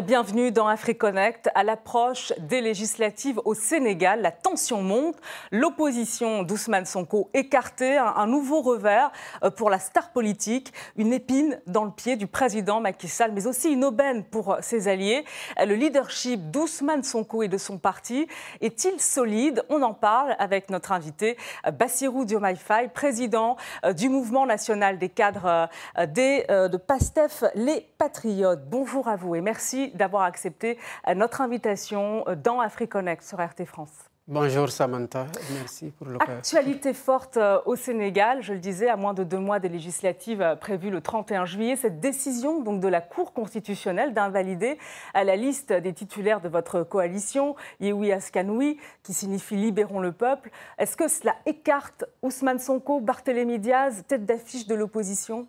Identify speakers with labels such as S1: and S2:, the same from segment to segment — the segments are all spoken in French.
S1: Bienvenue dans AfriConnect. À l'approche des législatives au Sénégal, la tension monte. L'opposition d'Ousmane Sonko écartée, un nouveau revers euh, pour la star politique, une épine dans le pied du président Macky Sall, mais aussi une aubaine pour ses alliés. Le leadership d'Ousmane Sonko et de son parti est-il solide? On en parle avec notre invité Bassirou Diomaye président euh, du mouvement national des cadres euh, de PASTEF, les Patriotes. Bonjour à vous et merci d'avoir accepté euh, notre invitation euh, dans AfriConnect sur RT France.
S2: Bonjour Samantha, merci pour l'occasion.
S1: Actualité forte euh, au Sénégal, je le disais, à moins de deux mois des législatives prévues le 31 juillet. Cette décision donc de la Cour constitutionnelle d'invalider à la liste des titulaires de votre coalition, Yehoui Askanoui, qui signifie Libérons le peuple, est-ce que cela écarte Ousmane Sonko, Barthélémy Diaz, tête d'affiche de l'opposition?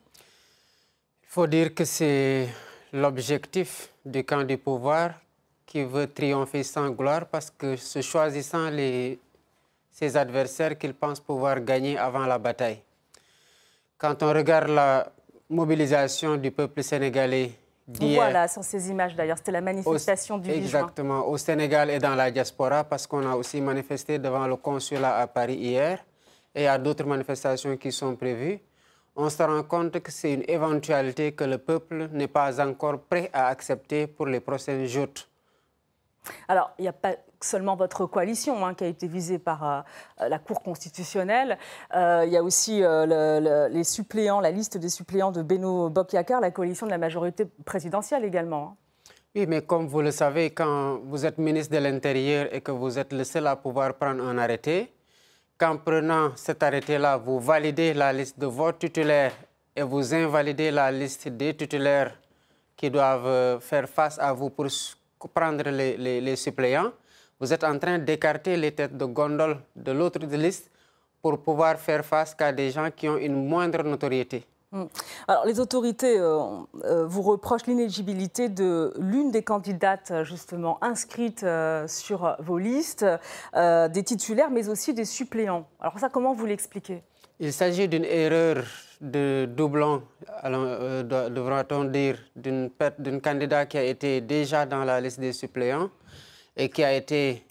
S2: Il faut dire que c'est l'objectif du camp du pouvoir qui veut triompher sans gloire parce que se choisissant les, ses adversaires qu'il pense pouvoir gagner avant la bataille. Quand on regarde la mobilisation du peuple sénégalais
S1: Voilà, sur ces images d'ailleurs, c'était la manifestation du 8
S2: Exactement, au Sénégal et dans la diaspora parce qu'on a aussi manifesté devant le consulat à Paris hier et il y a d'autres manifestations qui sont prévues on se rend compte que c'est une éventualité que le peuple n'est pas encore prêt à accepter pour les prochaines joutes.
S1: Alors, il n'y a pas seulement votre coalition hein, qui a été visée par euh, la Cour constitutionnelle. Euh, il y a aussi euh, les suppléants, la liste des suppléants de Beno Bokyakar, la coalition de la majorité présidentielle également. Hein.
S2: Oui, mais comme vous le savez, quand vous êtes ministre de l'Intérieur et que vous êtes le seul à pouvoir prendre un arrêté, qu'en prenant cet arrêté-là, vous validez la liste de vos titulaires et vous invalidez la liste des titulaires qui doivent euh, faire face à vous pour prendre les, suppléants, vous êtes en train d'écarter les têtes de gondole de l'autre liste pour pouvoir faire face à des gens qui ont une moindre notoriété.
S1: Hmm. Alors, les autorités euh, euh, vous reprochent l'inéligibilité de l'une des candidates justement inscrites euh, sur vos listes, des titulaires, mais aussi des suppléants. Alors ça, comment vous l'expliquez?
S2: Il s'agit d'une erreur de doublon, devra-t-on dire, d'une candidate qui a été déjà dans la liste des suppléants et qui a été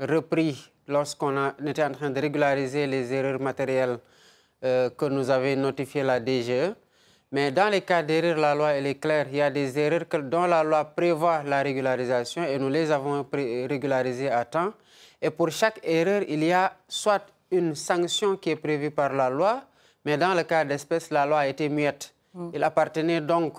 S2: repris lorsqu'on était en train de régulariser les erreurs matérielles euh, que nous avait notifié la DGE. Mais dans les cas d'erreur, la loi elle est claire. Il y a des erreurs que, dont la loi prévoit la régularisation et nous les avons régularisées à temps. Et pour chaque erreur, il y a soit une sanction qui est prévue par la loi, mais dans le cas d'espèce, la loi a été muette. Mm. Il appartenait donc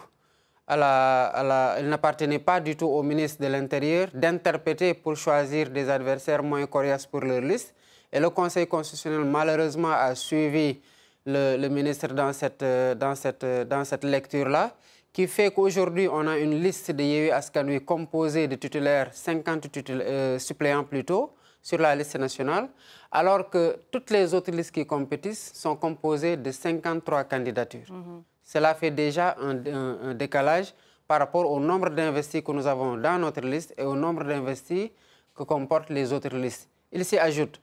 S2: à la, à la, il n'appartenait pas du tout au ministre de l'Intérieur d'interpréter pour choisir des adversaires moins coriaces pour leur liste. Et le Conseil constitutionnel, malheureusement, a suivi le, ministre dans cette, dans cette, dans cette lecture-là, qui fait qu'aujourd'hui, on a une liste de Yewi Askanui composée de titulaires, 50 euh, suppléants plutôt, sur la liste nationale, alors que toutes les autres listes qui compétissent sont composées de 53 candidatures. Mhm. Cela fait déjà un, un décalage par rapport au nombre d'investis que nous avons dans notre liste et au nombre d'investis que comportent les autres listes. Il s'y ajoute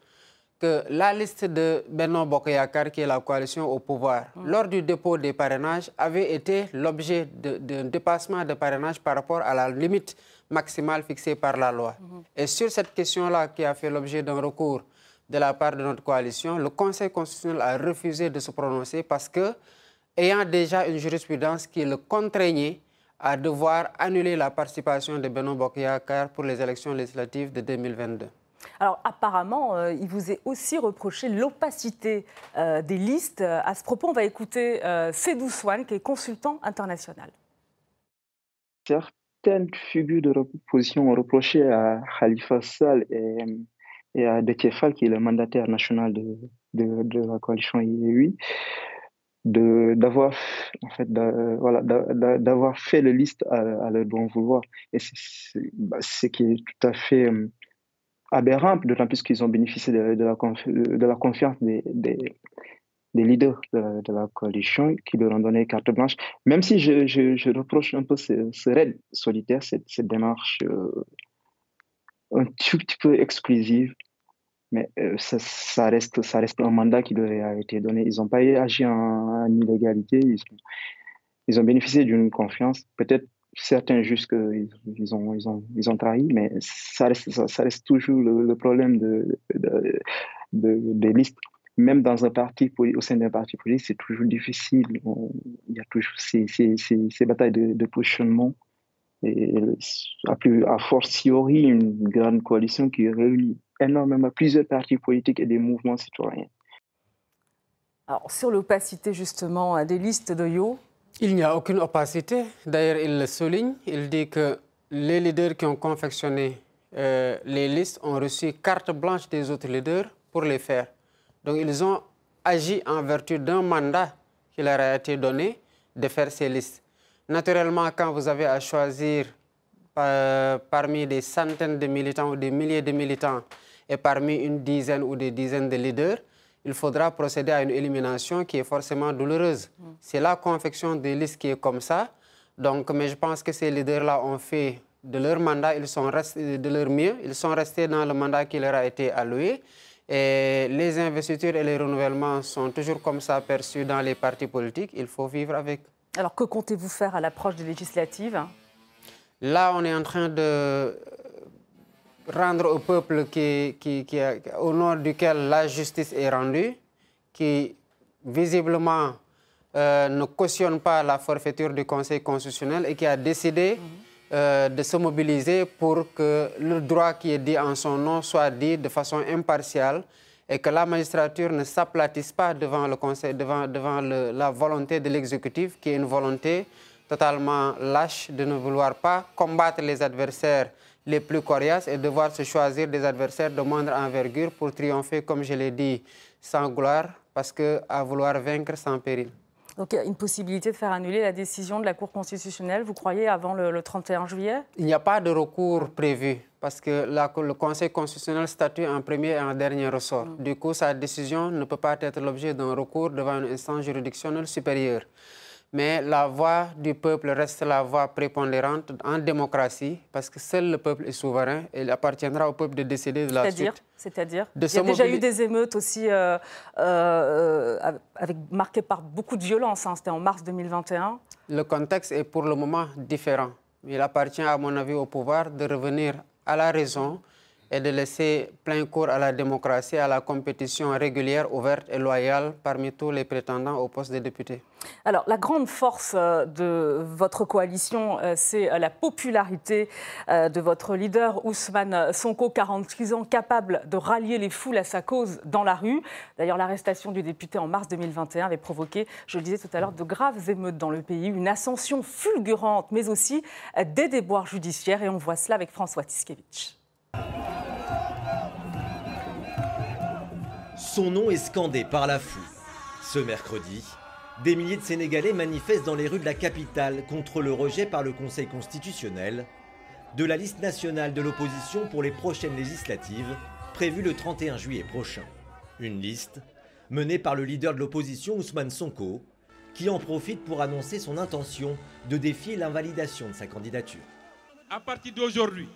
S2: que la liste de Benoît Bokoyakar, qui est la coalition au pouvoir, mm. lors du dépôt des parrainages, avait été l'objet d'un dépassement de parrainage par rapport à la limite maximale fixée par la loi. Mm-hmm. Et sur cette question-là, qui a fait l'objet d'un recours de la part de notre coalition, le Conseil constitutionnel a refusé de se prononcer parce que, ayant déjà une jurisprudence qui le contraignait à devoir annuler la participation de Benoît Bokoyakar pour les élections législatives de 2022.
S1: Alors apparemment, euh, il vous est aussi reproché l'opacité euh, des listes. À ce propos, on va écouter euh, Sedou Swan, qui est consultant international.
S3: Certaines figures de position ont reproché à Khalifa Sall et, à Dekefal, qui est le mandataire national de, la coalition IEUI, d'avoir en fait voilà d'avoir fait les listes à, leur bon vouloir et c'est bah, ce qui est tout à fait aberrant, d'autant plus qu'ils ont bénéficié de, la, confiance des, leaders de, la coalition qui leur ont donné carte blanche. Même si je, reproche un peu ce, ce raid solitaire, cette, démarche euh, un tout petit peu exclusive, mais euh, ça, ça, reste, ça reste un mandat qui leur a été donné. Ils n'ont pas agi en, illégalité, ils, ils ont bénéficié d'une confiance. Peut-être certains jugent qu'ils ils ont, ils ont, ils ont trahi, mais ça reste, ça, reste toujours le, problème de, de, des listes. Même dans un parti, au sein d'un parti politique, c'est toujours difficile. il y a toujours ces, ces, ces, batailles de, positionnement. Et à, plus, à fortiori, une grande coalition qui réunit énormément plusieurs partis politiques et des mouvements citoyens.
S1: Alors, sur l'opacité justement des listes de Yo,
S2: il n'y a aucune opacité. D'ailleurs, il le souligne. Il dit que les leaders qui ont confectionné euh, les listes ont reçu carte blanche des autres leaders pour les faire. Donc, ils ont agi en vertu d'un mandat qui leur a été donné de faire ces listes. Naturellement, quand vous avez à choisir euh, parmi des centaines de militants ou des milliers de militants et parmi une dizaine ou des dizaines de leaders, il faudra procéder à une élimination qui est forcément douloureuse. C'est la confection des listes qui est comme ça. Donc, mais je pense que ces leaders-là ont fait de leur mandat, ils sont restés de leur mieux, ils sont restés dans le mandat qui leur a été alloué. Et les investitures et les renouvellements sont toujours comme ça perçus dans les partis politiques. Il faut vivre avec.
S1: Alors, que comptez-vous faire à l'approche des législatives?
S2: Là, on est en train de rendre au peuple qui, qui, au nom duquel la justice est rendue, qui visiblement euh, ne cautionne pas la forfaiture du Conseil constitutionnel et qui a décidé euh, de se mobiliser pour que le droit qui est dit en son nom soit dit de façon impartiale et que la magistrature ne s'aplatisse pas devant, le conseil, devant, devant la volonté de l'exécutif, qui est une volonté totalement lâche de ne vouloir pas combattre les adversaires les plus coriaces et devoir se choisir des adversaires de moindre envergure pour triompher, comme je l'ai dit, sans gloire, parce qu'à vouloir vaincre sans péril.
S1: Donc il y a une possibilité de faire annuler la décision de la Cour constitutionnelle, vous croyez, avant le, 31 juillet?
S2: Il n'y a pas de recours prévu, parce que le Conseil constitutionnel statue en premier et en dernier ressort. Mm. Du coup, sa décision ne peut pas être l'objet d'un recours devant une instance juridictionnelle supérieure mais la voix du peuple reste la voix prépondérante en démocratie, parce que seul le peuple est souverain et il appartiendra au peuple de décider de la suite.
S1: C'est-à-dire Il y a déjà eu des émeutes aussi euh, euh, avec, marquées par beaucoup de violence, hein. c'était en mars 2021.
S2: Le contexte est pour le moment différent. Il appartient à mon avis au pouvoir de revenir à la raison et de laisser plein cours à la démocratie, à la compétition régulière, ouverte et loyale parmi tous les prétendants au poste de député.
S1: Alors, la grande force euh, de votre coalition, euh, c'est euh, la popularité de votre leader, Ousmane Sonko, 46 ans, capable de rallier les foules à sa cause dans la rue. D'ailleurs, l'arrestation du député en mars 2021 avait provoqué, je le disais tout à l'heure, de graves émeutes dans le pays, une ascension fulgurante, mais aussi des déboires judiciaires. Et on voit cela avec François Tiskevich.
S4: Son nom est scandé par la foule. Ce mercredi, des milliers de Sénégalais manifestent dans les rues de la capitale contre le rejet par le Conseil constitutionnel de la liste nationale de l'opposition pour les prochaines législatives prévues le 31 juillet prochain. Une liste menée par le leader de l'opposition Ousmane Sonko, qui en profite pour annoncer son intention de défier l'invalidation de sa candidature.
S5: À partir d'aujourd'hui,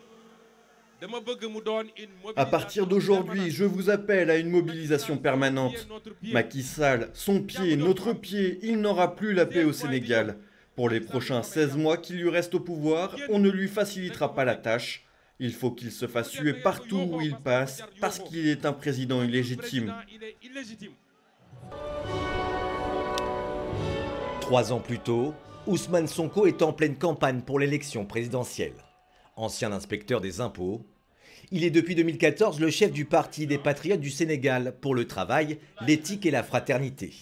S6: à partir d'aujourd'hui, je vous appelle à une mobilisation permanente. Macky Sall, son pied, notre pied, il n'aura plus la paix au Sénégal. Pour les prochains 16 mois qu'il lui reste au pouvoir, on ne lui facilitera pas la tâche. Il faut qu'il se fasse tuer partout où il passe parce qu'il est un président illégitime.
S4: Trois ans plus tôt, Ousmane Sonko est en pleine campagne pour l'élection présidentielle ancien inspecteur des impôts. Il est depuis 2014 le chef du Parti des Patriotes du Sénégal pour le travail, l'éthique et la fraternité.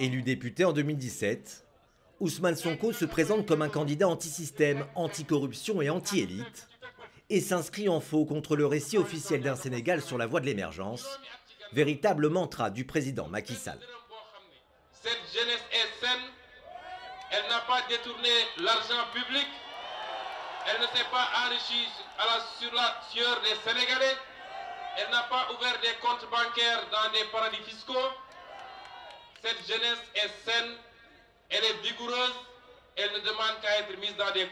S4: Élu député en 2017, Ousmane Sonko se présente comme un candidat anti-système, anti-corruption et anti-élite et s'inscrit en faux contre le récit officiel d'un Sénégal sur la voie de l'émergence, véritable mantra du président Macky Sall.
S5: Cette jeunesse est saine, elle n'a pas détourné l'argent public elle ne s'est pas enrichie à la, sur la sueur des Sénégalais. Elle n'a pas ouvert des comptes bancaires dans des paradis fiscaux. Cette jeunesse est saine, elle est vigoureuse, elle ne demande qu'à être mise dans des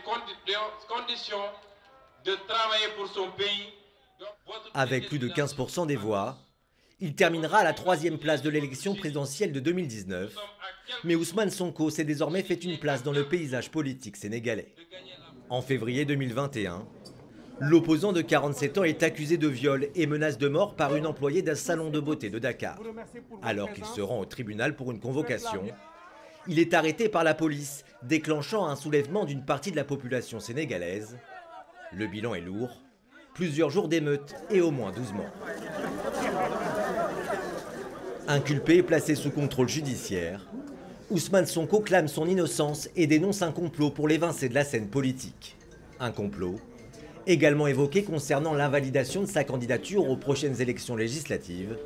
S5: conditions de travailler pour son pays.
S4: Avec plus de 15% des voix, il terminera à la troisième place de l'élection présidentielle de 2019. Mais Ousmane Sonko s'est désormais fait une place dans le paysage politique sénégalais. En février 2021, l'opposant de 47 ans est accusé de viol et menace de mort par une employée d'un salon de beauté de Dakar. Alors qu'il se rend au tribunal pour une convocation, il est arrêté par la police, déclenchant un soulèvement d'une partie de la population sénégalaise. Le bilan est lourd, plusieurs jours d'émeutes et au moins 12 morts. Inculpé et placé sous contrôle judiciaire, Ousmane Sonko clame son innocence et dénonce un complot pour l'évincer de la scène politique. Un complot également évoqué concernant l'invalidation de sa candidature aux prochaines élections législatives,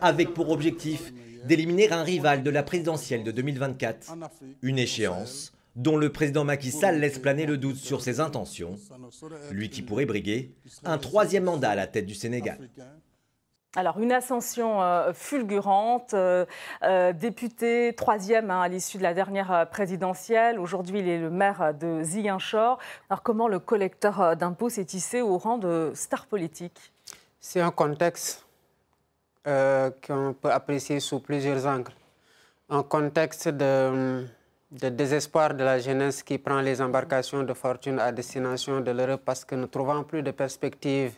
S4: avec pour objectif d'éliminer un rival de la présidentielle de 2024, une échéance dont le président Macky Sall laisse planer le doute sur ses intentions, lui qui pourrait briguer un troisième mandat à la tête du Sénégal.
S1: Alors, une ascension euh, fulgurante, euh, euh, député troisième hein, à l'issue de la dernière présidentielle. Aujourd'hui, il est le maire de Ziguinchor. Alors, comment le collecteur d'impôts s'est tissé au rang de star politique?
S2: C'est un contexte qu'on peut apprécier sous plusieurs angles. Un contexte de, de, désespoir de la jeunesse qui prend les embarcations de fortune à destination de l'Europe parce que ne trouvant plus de perspectives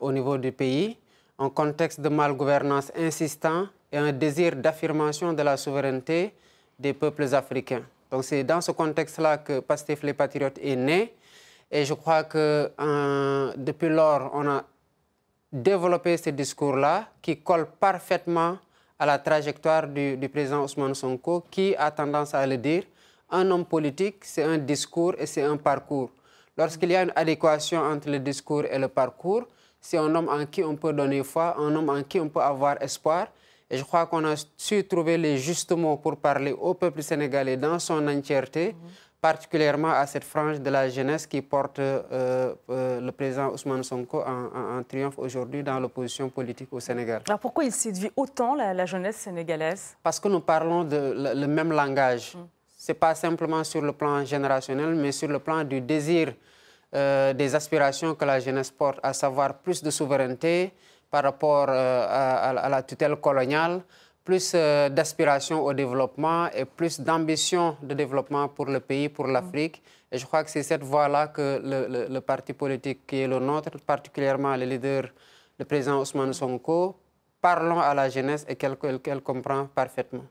S2: au niveau du pays un contexte de malgouvernance insistant et un désir d'affirmation de la souveraineté des peuples africains. Donc c'est dans ce contexte-là que Pastef les Patriotes est né. Et je crois que euh, depuis lors, on a développé ce discours-là qui colle parfaitement à la trajectoire du, du, président Ousmane Sonko, qui a tendance à le dire. Un homme politique, c'est un discours et c'est un parcours. Lorsqu'il y a une adéquation entre le discours et le parcours, c'est un homme en qui on peut donner foi, un homme en qui on peut avoir espoir. Et je crois qu'on a su trouver les justes mots pour parler au peuple sénégalais dans son entièreté, particulièrement à cette frange de la jeunesse qui porte euh, euh, le président Ousmane Sonko en, triomphe aujourd'hui dans l'opposition politique au Sénégal.
S1: Alors pourquoi il séduit autant la, jeunesse sénégalaise?
S2: Parce que nous parlons de, le, même langage. Mhm. Ce n'est pas simplement sur le plan générationnel, mais sur le plan du désir euh, des aspirations que la jeunesse porte, à savoir plus de souveraineté par rapport euh, à, la tutelle coloniale, plus euh, d'aspiration au développement et plus d'ambition de développement pour le pays, pour l'Afrique. Et je crois que c'est cette voie-là que le, parti politique qui est le nôtre, particulièrement le leader, le président Ousmane Sonko, parlons à la jeunesse et qu'elle comprend parfaitement.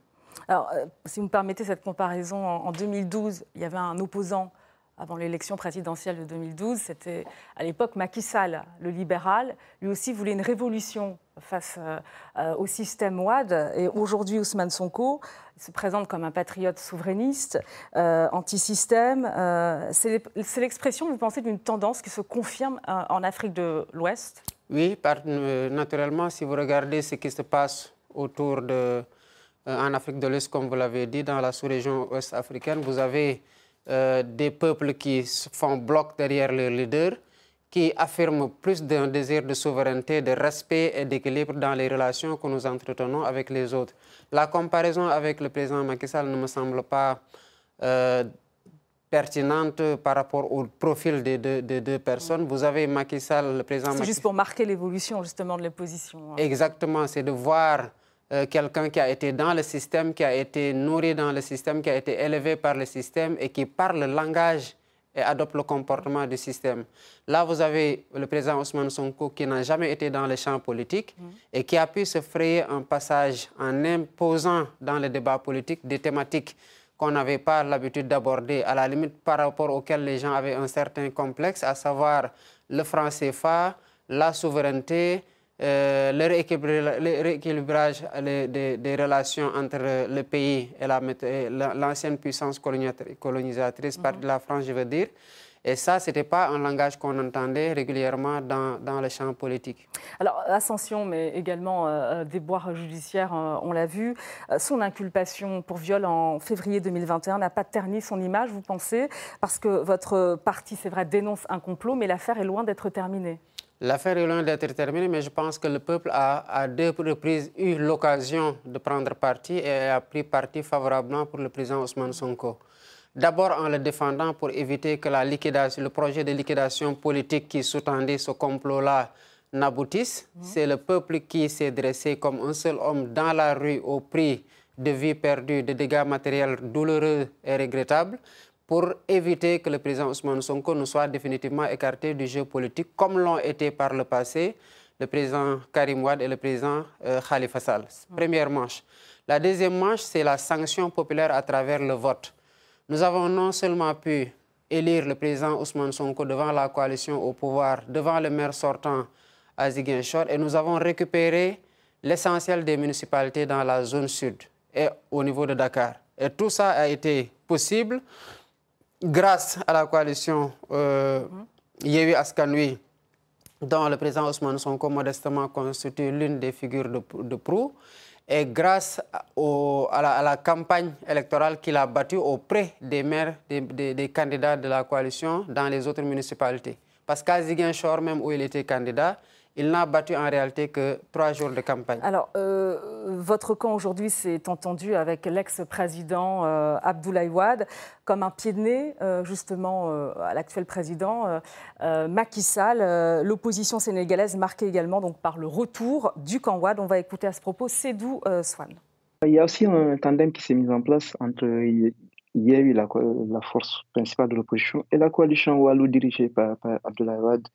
S1: Alors, si vous me permettez cette comparaison, en 2012, il y avait un opposant avant l'élection présidentielle de 2012, c'était à l'époque Macky Sall, le libéral. Lui aussi voulait une révolution face euh, euh, au système WAD. Et aujourd'hui, Ousmane Sonko se présente comme un patriote souverainiste, euh, anti-système. c'est l'expression, vous pensez, d'une tendance qui se confirme en Afrique de l'Ouest?
S2: Oui, naturellement, si vous regardez ce qui se passe autour de, en Afrique de l'Ouest, comme vous l'avez dit, dans la sous-région ouest africaine, vous avez euh, des peuples qui font bloc derrière leur leader, qui affirment plus d'un désir de souveraineté, de respect et d'équilibre dans les relations que nous entretenons avec les autres. La comparaison avec le président Macky Sall ne me semble pas euh, pertinente par rapport au profil des deux, personnes. Vous avez Macky Sall, le président
S1: C'est juste pour marquer l'évolution justement de l'opposition.
S2: Hein. Exactement, c'est de voir euh, quelqu'un qui a été dans le système, qui a été nourri dans le système, qui a été élevé par le système et qui parle le langage et adopte le comportement du système. Là, vous avez le président Ousmane Sonko qui n'a jamais été dans le champ politique mm. et qui a pu se frayer un passage en imposant dans le débat politique des thématiques qu'on n'avait pas l'habitude d'aborder, à la limite par rapport auxquelles les gens avaient un certain complexe, à savoir le franc CFA, la souveraineté, euh, le rééquilibrage des, relations entre le pays et l'ancienne puissance colonisatrice, par mhm. la France, je veux dire. Et ça, ce n'était pas un langage qu'on entendait régulièrement dans, dans, le champ politique.
S1: Alors, Ascension, mais également euh, des boires judiciaires, euh, on l'a vu. son inculpation pour viol en février 2021 n'a pas terni son image, vous pensez? Parce que votre parti, c'est vrai, dénonce un complot, mais l'affaire est loin d'être terminée.
S2: L'affaire est loin d'être terminée, mais je pense que le peuple a à deux reprises eu l'occasion de prendre parti et a pris parti favorablement pour le président Ousmane Sonko. D'abord en le défendant pour éviter que la liquidation, le projet de liquidation politique qui sous-tendait ce complot-là n'aboutisse. Mhm. C'est le peuple qui s'est dressé comme un seul homme dans la rue au prix de vies perdues, de dégâts matériels douloureux et regrettables pour éviter que le président Ousmane Sonko ne soit définitivement écarté du jeu politique, comme l'ont été par le passé le président Karim Wade et le président euh, Khalifa Sall. Première manche. La deuxième manche, c'est la sanction populaire à travers le vote. Nous avons non seulement pu élire le président Ousmane Sonko devant la coalition au pouvoir, devant le maire sortant à Ziguinchor, et nous avons récupéré l'essentiel des municipalités dans la zone sud et au niveau de Dakar. Et tout ça a été possible grâce à la coalition euh, Yewi Askanui, dont le président Ousmane Sonko modestement constitue l'une des figures de, de proue, et grâce à, la, campagne électorale qu'il a battue auprès des maires, des, candidats de la coalition dans les autres municipalités. Parce qu'à Ziguinchor, même où il était candidat, il n'a battu en réalité que trois jours de campagne.
S1: Alors, euh, votre camp aujourd'hui s'est entendu avec l'ex-président euh, Abdoulaye Wade comme un pied de nez, euh, justement, à l'actuel président Macky Sall. L'opposition sénégalaise marquée également donc, par le retour du camp Wade. On va écouter à ce propos Cédou Swan.
S3: Il y a aussi un tandem qui s'est mis en place entre eu la, la force principale de l'opposition et la coalition Walou dirigée par, par Abdoulaye Wade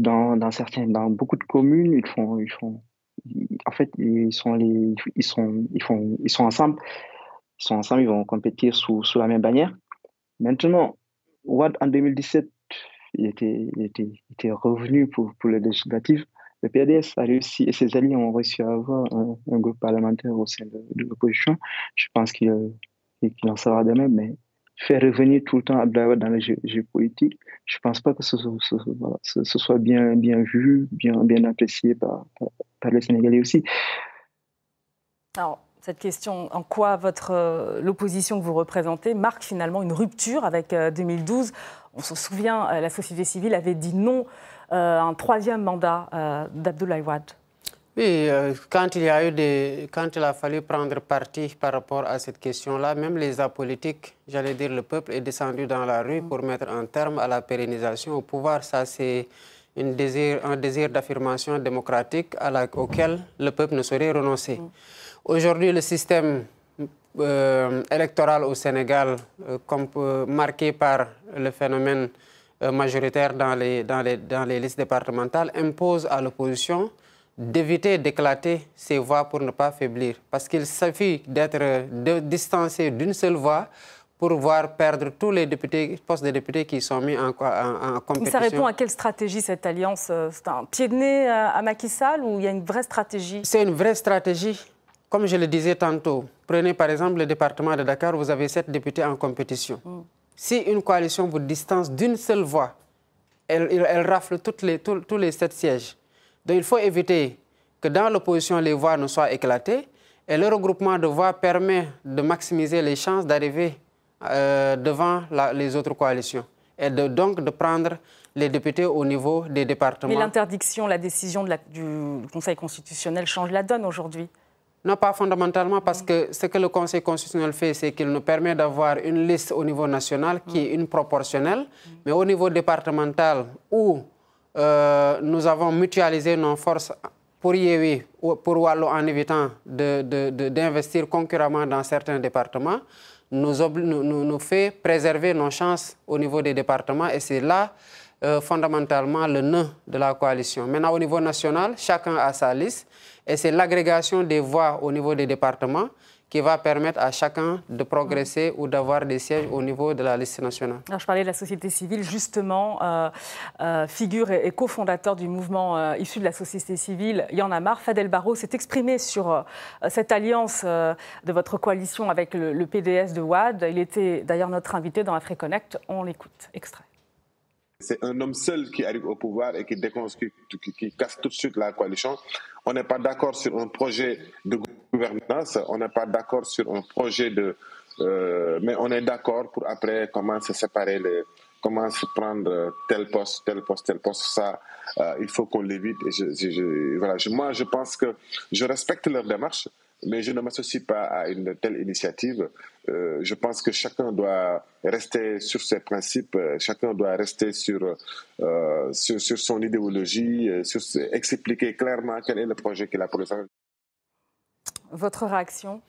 S3: dans, dans, certains, dans beaucoup de communes, ils font, ils font, en fait, ils sont les, ils sont, ils font, ils sont ensemble, ils sont ensemble, ils vont compétir sous, sous la même bannière. Maintenant, en 2017, il était, était, était revenu pour, pour les législatives. Le PDS a réussi et ses alliés ont réussi à avoir un, groupe parlementaire au sein de, l'opposition. Je pense qu'il en sera de même, mais faire revenir tout le temps Abdoulaye dans le jeu, je ne pense pas que ce, soit bien, vu, bien, apprécié par, par, les Sénégalais aussi.
S1: Alors, cette question, en quoi euh, l'opposition que vous représentez marque finalement une rupture avec 2012 euh, On se souvient, euh, la société civile avait dit non à un troisième mandat d'Abdoulaye Wade.
S2: Oui, euh, quand il y a eu des, quand il a fallu prendre parti par rapport à cette question-là, même les apolitiques, j'allais dire le peuple, est descendu dans la rue pour mettre un terme à la pérennisation au pouvoir. Ça, c'est un désir d'affirmation démocratique auquel le peuple ne saurait renoncer. Aujourd'hui, le système euh, électoral au Sénégal, euh, comme, marqué par le phénomène majoritaire dans les, dans, les, dans les listes départementales, impose à l'opposition d'éviter d'éclater ses voix pour ne pas faiblir. Parce qu'il suffit d'être distancé d'une seule voix pour voir perdre tous les députés, postes de députés qui sont mis en, en, compétition.
S1: Ça répond à quelle stratégie cette alliance? C'est un pied de nez à Macky Sall ou il y a une vraie stratégie?
S2: C'est une vraie stratégie. Comme je le disais tantôt, prenez par exemple le département de Dakar, vous avez sept députés en compétition. Hmm. Si une coalition vous distance d'une seule voix, elle, elle rafle toutes les, tous les sept sièges. Donc il faut éviter que dans l'opposition, les voix ne soient éclatées. Et le regroupement de voix permet de maximiser les chances d'arriver euh, devant les autres coalitions et de, donc de prendre les députés au niveau des départements.
S1: Mais l'interdiction, la décision du Conseil constitutionnel change la donne aujourd'hui
S2: non, pas fondamentalement, parce que ce que le Conseil constitutionnel fait, c'est qu'il nous permet d'avoir une liste au niveau national qui est une proportionnelle, mais au niveau départemental, où euh, nous avons mutualisé nos forces pour Yewi, pour Wallo en évitant d'investir de, concurremment dans certains départements, nous, nous, nous, fait préserver nos chances au niveau des départements et c'est là euh, fondamentalement le nœud de la coalition. Maintenant, au niveau national, chacun a sa liste et c'est l'agrégation des voix au niveau des départements qui va permettre à chacun de progresser ou d'avoir des sièges au niveau de la liste nationale.
S1: Alors, je parlais de la société civile, justement, euh, euh, figure et, cofondateur du mouvement euh, issu de la société civile, Y en a marre. Fadel Barro s'est exprimé sur cette alliance de votre coalition avec le, PDS de WAD. Il était d'ailleurs notre invité dans AfriConnect. On l'écoute. Extrait.
S7: C'est un homme seul qui arrive au pouvoir et qui, qui casse tout de suite la coalition. On n'est pas d'accord sur un projet de on n'est pas d'accord sur un projet de... Euh, mais on est d'accord pour après comment se séparer, les, comment se prendre tel poste, tel poste, tel poste. Ça, euh, il faut qu'on l'évite. voilà, moi, je pense que je respecte leur démarche mais je ne m'associe pas à une telle initiative. Euh, je pense que chacun doit rester sur ses principes, chacun doit rester sur, euh, sur, son idéologie, euh, sur, expliquer clairement quel est le projet qu'il a pour
S1: Votre réaction?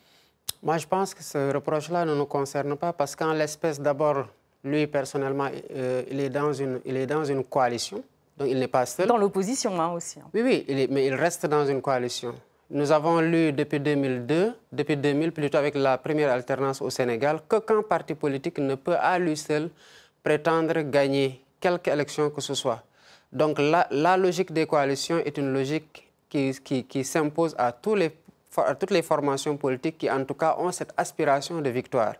S2: Moi, je pense que ce reproche-là ne nous concerne pas parce qu'en l'espèce, d'abord, lui, personnellement, euh, il, est dans une, il est dans une coalition. Donc, il n'est pas seul.
S1: Dans l'opposition hein, aussi. Hein.
S2: Oui, oui, mais il reste dans une coalition. Nous avons lu depuis 2002, depuis 2000 plutôt avec la première alternance au Sénégal, qu'aucun parti politique ne peut à lui seul prétendre gagner quelque élection que ce soit. Donc la, la logique des coalitions est une logique qui, qui, qui s'impose à, tous les, toutes les formations politiques qui en tout cas ont cette aspiration de victoire.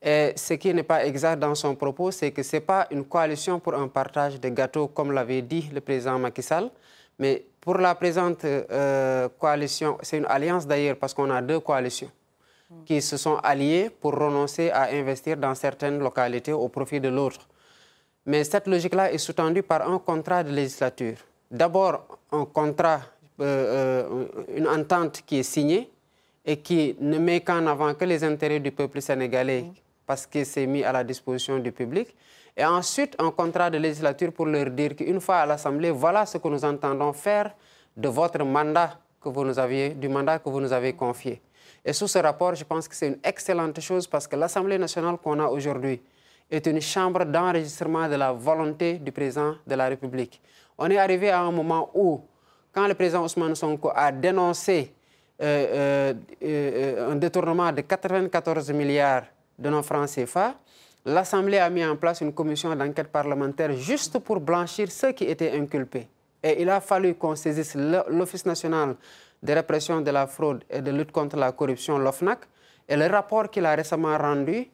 S2: Et ce qui n'est pas exact dans son propos, c'est que ce n'est pas une coalition pour un partage de gâteaux, comme l'avait dit le président Macky Sall, mais pour la présente euh, coalition, c'est une alliance d'ailleurs parce qu'on a deux coalitions qui se sont alliées pour renoncer à investir dans certaines localités au profit de l'autre. Mais cette logique-là est sous-tendue par un contrat de législature. D'abord, un contrat, euh, euh, une entente qui est signée et qui ne met qu'en avant que les intérêts du peuple sénégalais parce que c'est mis à la disposition du public et ensuite un contrat de législature pour leur dire qu'une fois à l'Assemblée, voilà ce que nous entendons faire de votre mandat que vous nous aviez, du mandat que vous nous avez confié. Et sous ce rapport, je pense que c'est une excellente chose parce que l'Assemblée nationale qu'on a aujourd'hui est une chambre d'enregistrement de la volonté du président de la République. On est arrivé à un moment où, quand le président Ousmane Sonko a dénoncé euh, euh, euh, un détournement de 94 milliards de nos francs CFA, l'Assemblée a mis en place une commission d'enquête parlementaire juste pour blanchir ceux qui étaient inculpés. Et il a fallu qu'on saisisse l'Office national de répression de la fraude et de lutte contre la corruption, l'OFNAC, et le rapport qu'il a récemment rendu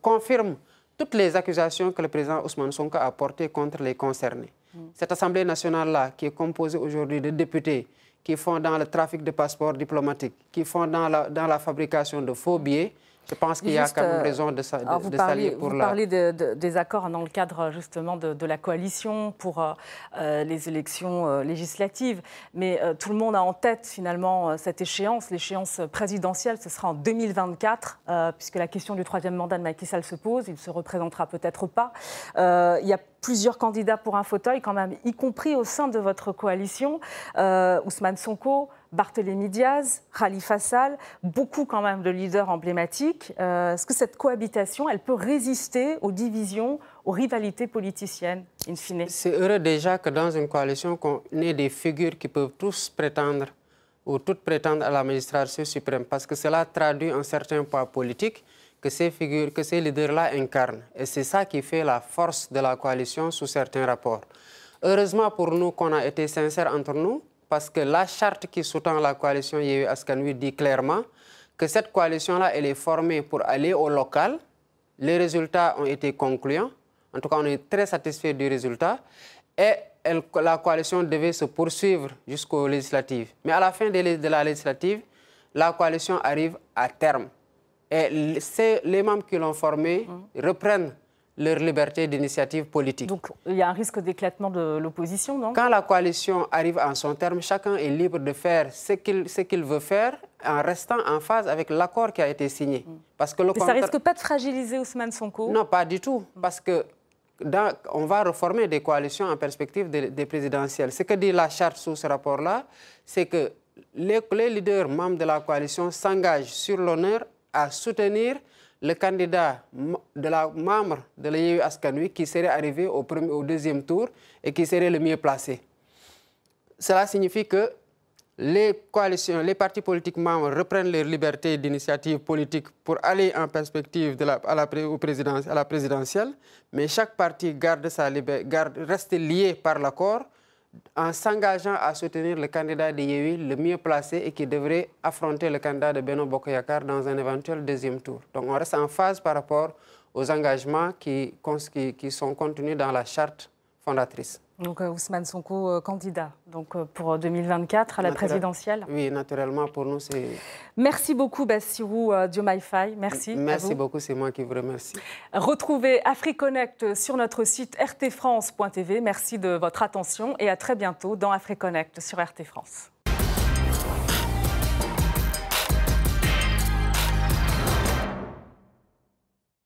S2: confirme toutes les accusations que le président Ousmane Sonko a portées contre les concernés. Mm. Cette Assemblée nationale-là, qui est composée aujourd'hui de députés qui font dans le trafic de passeports diplomatiques, qui font dans la, dans la fabrication de faux billets, je pense qu'il y a quand même euh, raison de, ça,
S1: de, vous
S2: de
S1: parlez,
S2: pour
S1: vous parlez des accords dans le cadre justement de, la coalition pour euh, euh, les élections législatives, mais tout le monde a en tête finalement cette échéance, l'échéance présidentielle, ce sera en 2024, puisque la question du troisième mandat de Macky Sall se pose, il ne se représentera peut-être pas. il y a plusieurs candidats pour un fauteuil quand même, y compris au sein de votre coalition, Ousmane Sonko, Barthélémy Diaz, Khalifa Sall, beaucoup quand même de leaders emblématiques. Euh, est-ce que cette cohabitation, elle peut résister aux divisions, aux rivalités politiciennes, in fine?
S2: C'est heureux déjà que dans une coalition, qu'on ait des figures qui peuvent tous prétendre ou toutes prétendre à la magistrature suprême, parce que cela traduit un certain poids politique que ces figures, que ces leaders-là incarnent. Et c'est ça qui fait la force de la coalition sous certains rapports. Heureusement pour nous qu'on a été sincères entre nous, parce que la charte qui sous-tend la coalition Yehu Askanui dit clairement que cette coalition-là, elle est formée pour aller au local. Les résultats ont été concluants. En tout cas, on est très satisfait du résultat. Et la coalition devait se poursuivre jusqu'aux législatives. Mais à la fin de la législative, la coalition arrive à terme. Et les membres qui l'ont formée mmh. reprennent leur liberté d'initiative politique.
S1: Donc il y a un risque d'éclatement de l'opposition, non?
S2: Quand la coalition arrive à son terme, chacun est libre de faire ce qu'il veut faire en restant en phase avec l'accord qui a été signé.
S1: Mm. Parce que le ça ne risque pas de fragiliser Ousmane Sonko?
S2: Non, pas du tout. Parce que dans, on va reformer des coalitions en perspective des, présidentielles. Ce que dit la charte sous ce rapport-là, c'est que les, les leaders membres de la coalition s'engagent sur l'honneur à soutenir le candidat de la membre de l'EU Askanui qui serait arrivé au, premier, au deuxième tour et qui serait le mieux placé. Cela signifie que les coalitions, les partis politiques membres reprennent leur liberté d'initiative politique pour aller en perspective de la, à, la, à la présidentielle, mais chaque parti garde sa garde, reste lié par l'accord en s'engageant à soutenir le candidat de le mieux placé et qui devrait affronter le candidat de Beno Bokoyakar dans un éventuel deuxième tour. Donc on reste en phase par rapport aux engagements qui sont contenus dans la charte fondatrice.
S1: Donc euh, Ousmane Sonko, euh, candidat donc, euh, pour 2024 à la présidentielle
S2: Oui, naturellement, pour nous, c'est...
S1: Merci beaucoup, Bassirou Diomaye Faye. Merci.
S2: Merci beaucoup, c'est moi qui vous remercie.
S1: Retrouvez AfriConnect sur notre site rtfrance.tv. Merci de votre attention et à très bientôt dans AfriConnect sur RT France.